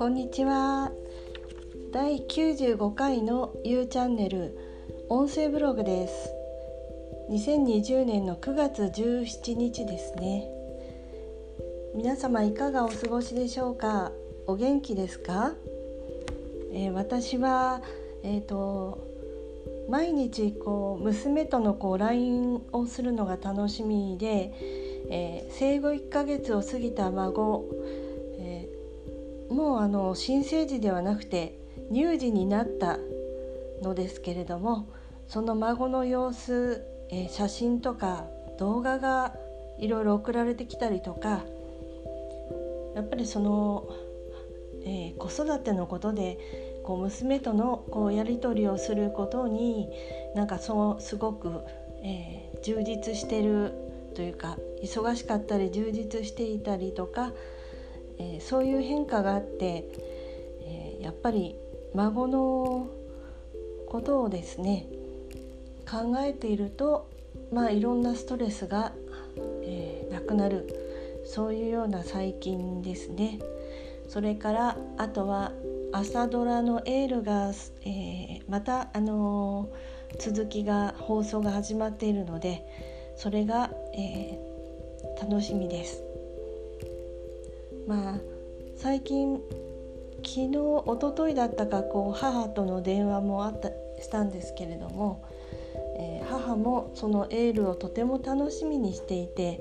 こんにちは。第95回の U チャンネル音声ブログです。2020年の9月17日ですね。皆様いかがお過ごしでしょうか？お元気ですか、えー、私はえっ、ー、と毎日こう娘とのこう LINE をするのが楽しみで、えー、生後1ヶ月を過ぎた孫もうあの新生児ではなくて乳児になったのですけれどもその孫の様子、え、写真とか動画がいろいろ送られてきたりとかやっぱりその、えー、子育てのことでこう娘とのこうやり取りをすることになんかそうすごく、えー、充実してるというか忙しかったり充実していたりとかえー、そういう変化があって、えー、やっぱり孫のことをですね考えているとまあいろんなストレスが、えー、なくなるそういうような最近ですね。それからあとは朝ドラのエールが、え、また、あの、続きが放送が始まっているのでそれが、えー、楽しみです。まあ最近昨日一昨日だったかこう母との電話もあったしたんですけれども、えー、母もそのエールをとても楽しみにしていて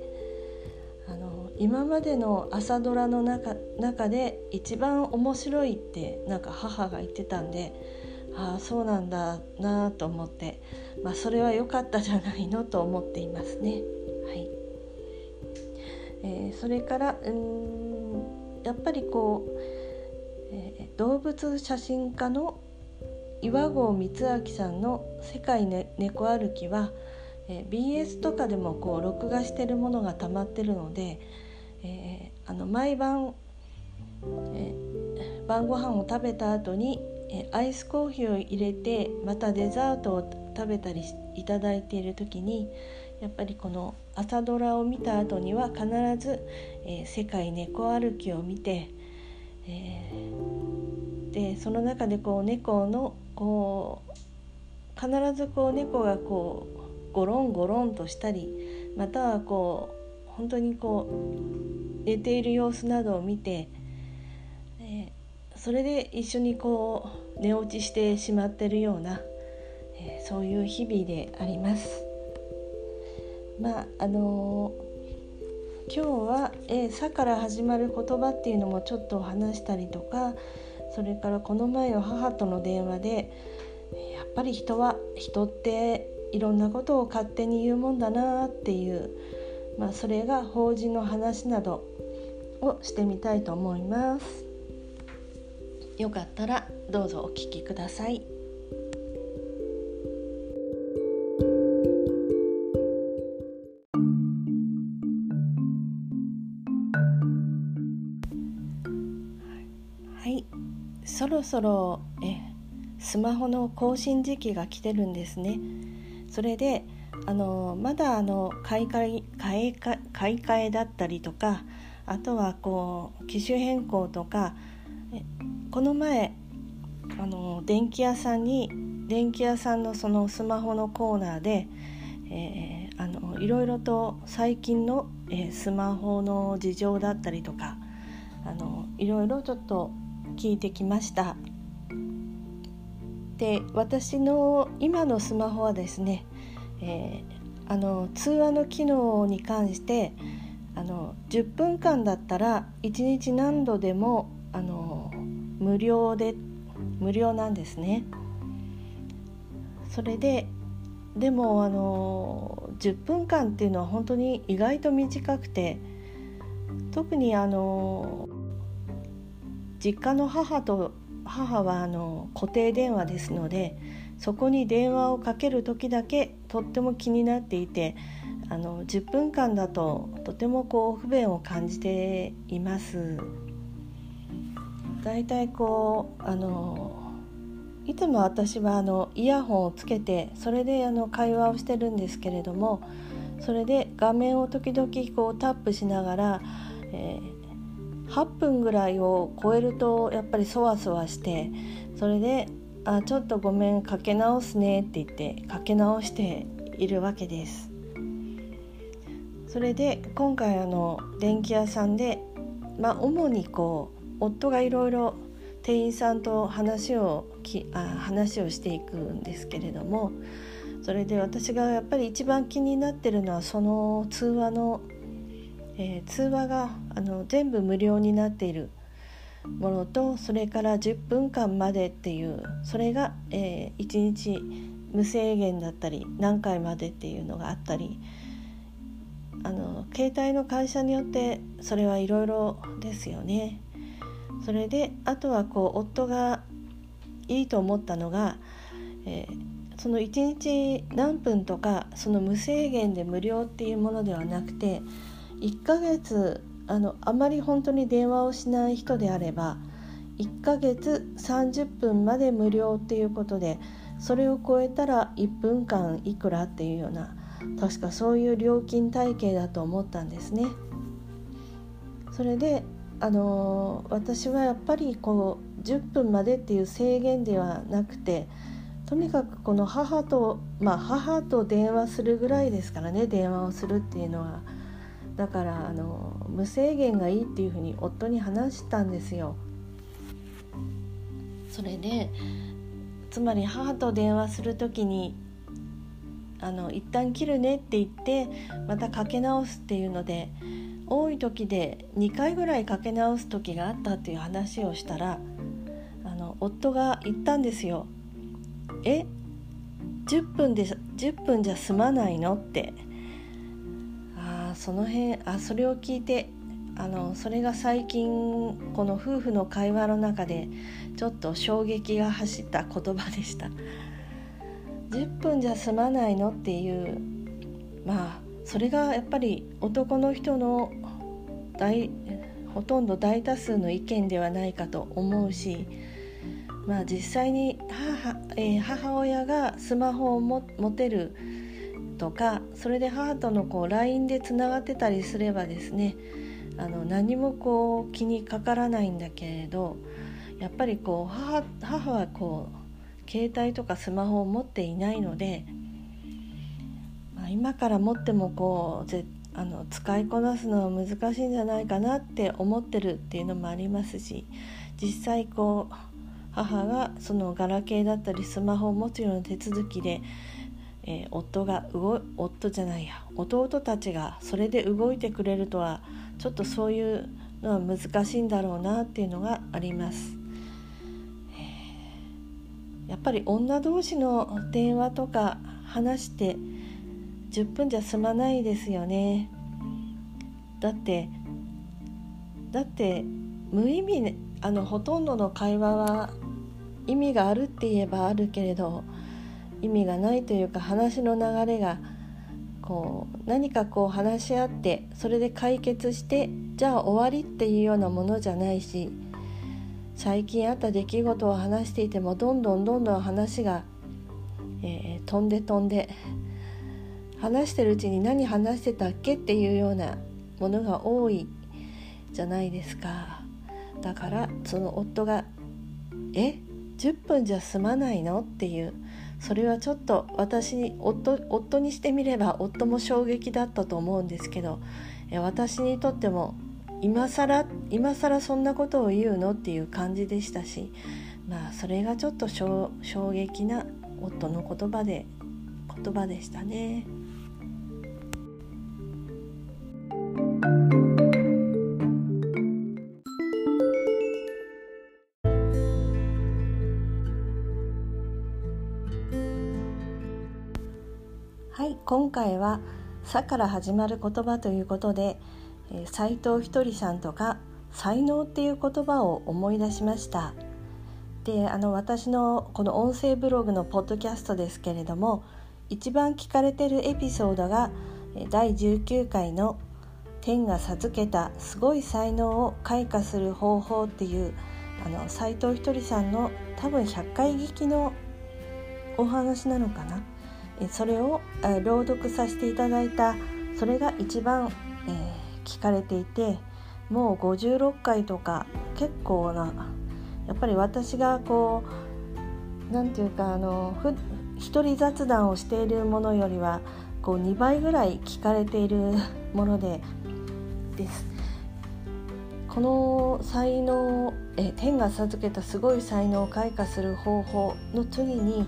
あの今までの朝ドラの中中で一番面白いってなんか母が言ってたんでああそうなんだなと思って、まあ、それは良かったじゃないのと思っていますね。はいえー、それからうんやっぱりこう、えー、動物写真家の岩合光明さんの「世界、ね、猫歩きは」えー、BS とかでもこう録画してるものがたまってるので、えー、あの毎晩、えー、晩ご飯を食べた後に、え、アイスコーヒーを入れてまたデザートを食べたりいただいている時にやっぱりこの朝ドラを見た後には必ず「えー、世界猫歩き」を見て、えー、でその中でこう猫のこう必ずこう猫がこうゴロンゴロンとしたりまたはこう本当にこう寝ている様子などを見て、えー、それで一緒にこう寝落ちしてしまってるような、えー、そういう日々であります。まああのー、今日は「えー、さ」から始まる言葉っていうのもちょっと話したりとかそれからこの前の母との電話でやっぱり人は人っていろんなことを勝手に言うもんだなっていう、まあ、それが法事の話などをしてみたいと思います。よかったらどうぞお聞きください。そろそろえスマホの更新時期が来てるんですね。それであのまだあの買い替え買い買い替えだったりとかあとはこう機種変更とかこの前あの電気屋さんに電気屋さんのそのスマホのコーナーで、えー、あのいろいろと最近の、えー、スマホの事情だったりとかあのいろいろちょっと聞いてきました。で私の今のスマホはですね、えー、あの通話の機能に関してあの10分間だったら1日何度でもあの無料で無料なんですね。それででもあの10分間っていうのは本当に意外と短くて特にあの実家の母と母はあの固定電話ですのでそこに電話をかける時だけとっても気になっていてあの10分間だととてもこう不便を感じています。だいたいこうあのいつも私はあのイヤホンをつけてそれであの会話をしてるんですけれどもそれで画面を時々こうタップしながら、えー8分ぐらいを超えるとやっぱりそわそわしてそれで「あちょっとごめんかけ直すね」って言ってかけ直しているわけです。それで今回あの電気屋さんで、まあ、主にこう夫がいろいろ店員さんと話をきあ話をしていくんですけれどもそれで私がやっぱり一番気になってるのはその通話の、えー、通話があの全部無料になっているものとそれから10分間までっていうそれが、えー、1日無制限だったり何回までっていうのがあったりあの携帯の会社によってそれはいろいろですよね。それであとはこう夫がいいと思ったのが、えー、その1日何分とかその無制限で無料っていうものではなくて1ヶ月あのあまり本当に電話をしない人であれば1ヶ月30分まで無料っていうことでそれを超えたら1分間いくらっていうような確かそういう料金体系だと思ったんですね。それであの私はやっぱりこう10分までっていう制限ではなくてとにかくこの母とまあ母と電話するぐらいですからね電話をするっていうのはだからあの無制限がいいっていうふうに夫に話したんですよ。それでつまり母と電話する時にあの一旦切るねって言ってまたかけ直すっていうので多い時で2回ぐらいかけ直す時があったっていう話をしたらあの夫が言ったんですよ。え10分で10分じゃ済まないの？ってその辺あそれを聞いてあのそれが最近この夫婦の会話の中でちょっと衝撃が走った言葉でした。10分じゃ済まないのっていうまあそれがやっぱり男の人の大ほとんど大多数の意見ではないかと思うし、まあ、実際に母,、えー、母親がスマホを持てるとかそれで母とのこう LINE でつながってたりすればですねあの何もこう気にかからないんだけれどやっぱりこう母母はこう携帯とかスマホを持っていないのでま今から持ってもこうぜあの使いこなすのは難しいんじゃないかなって思ってるっていうのもありますし実際こう母がそのガラケーだったりスマホを持つような手続きで、えー、夫が動夫じゃないや弟たちがそれで動いてくれるとはちょっとそういうのは難しいんだろうなっていうのがあります。やっぱり女同士の電話とか話して10分じゃ済まないですよねだってだって無意味、ね、あのほとんどの会話は意味があるって言えばあるけれど意味がないというか話の流れがこう何かこう話し合ってそれで解決してじゃあ終わりっていうようなものじゃないし最近あった出来事を話していてもどんどんどんどん話が、えー、飛んで飛んで話してるうちに何話してたっけっていうようなものが多いじゃないですかだからその夫が「え？10分じゃ済まないの?」っていうそれはちょっと私に夫夫にしてみれば夫も衝撃だったと思うんですけど私にとっても今更今更そんなことを言うのっていう感じでしたしまあそれがちょっと衝撃な夫の言葉で言葉でしたね。今回は「さ」から始まる言葉ということで斎藤ひとりさんとか「才能」っていう言葉を思い出しました。であの私のこの音声ブログのポッドキャストですけれども一番聞かれてるエピソードが第19回の「天が授けたすごい才能を開花する方法」っていうあの斉藤ひとりさんの多分100回聞きのお話なのかな。それを朗読させていただいたそれが一番、えー、聞かれていてもう56回とか結構なやっぱり私がこう何て言うかあのふ一人雑談をしているものよりはこう2倍ぐらい聞かれているものでです。この才能え天が授けたすごい才能を開花する方法の次に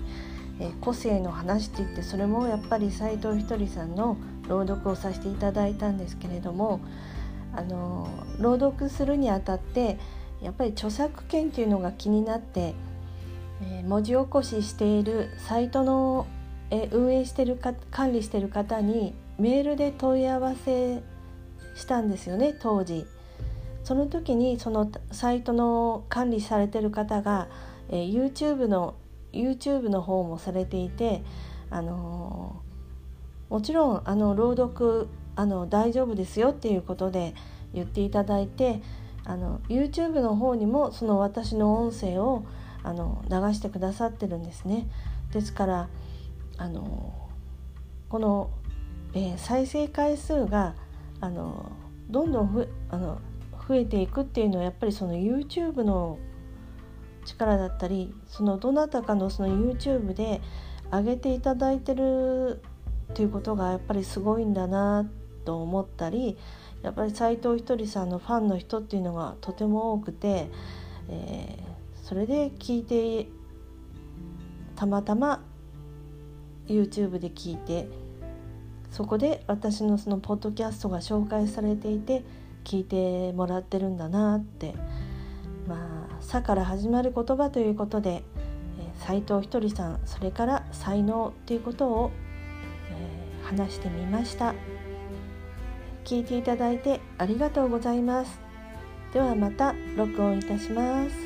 え個性の話って言ってそれもやっぱり斎藤ひとりさんの朗読をさせていただいたんですけれどもあの朗読するにあたってやっぱり著作権っていうのが気になって、え文字起こししているサイトの、え運営してるか管理してる方にメールで問い合わせしたんですよね当時。その時にそのサイトの管理されてる方が、えー、YouTube の YouTube の方もされていて、あの、もちろんあの朗読あの大丈夫ですよっていうことで言っていただいてあの YouTube の方にもその私の音声をあの流してくださってるんですね。ですからあのこの、えー、再生回数があのどんどんふあの増えていくっていうのはやっぱりその YouTube の力だったりそのどなたかのその YouTube で上げていただいてるっていうことがやっぱりすごいんだなと思ったりやっぱり斎藤ひとりさんのファンの人っていうのがとても多くて、えー、それで聞いてたまたま YouTube で聞いてそこで私のそのポッドキャストが紹介されていて聞いてもらってるんだなってまあ「さ」から始まる言葉ということで斎、えー、藤ひとりさんそれから才能ということを、えー、話してみました。聞いていただいてありがとうございます。ではまた録音いたします。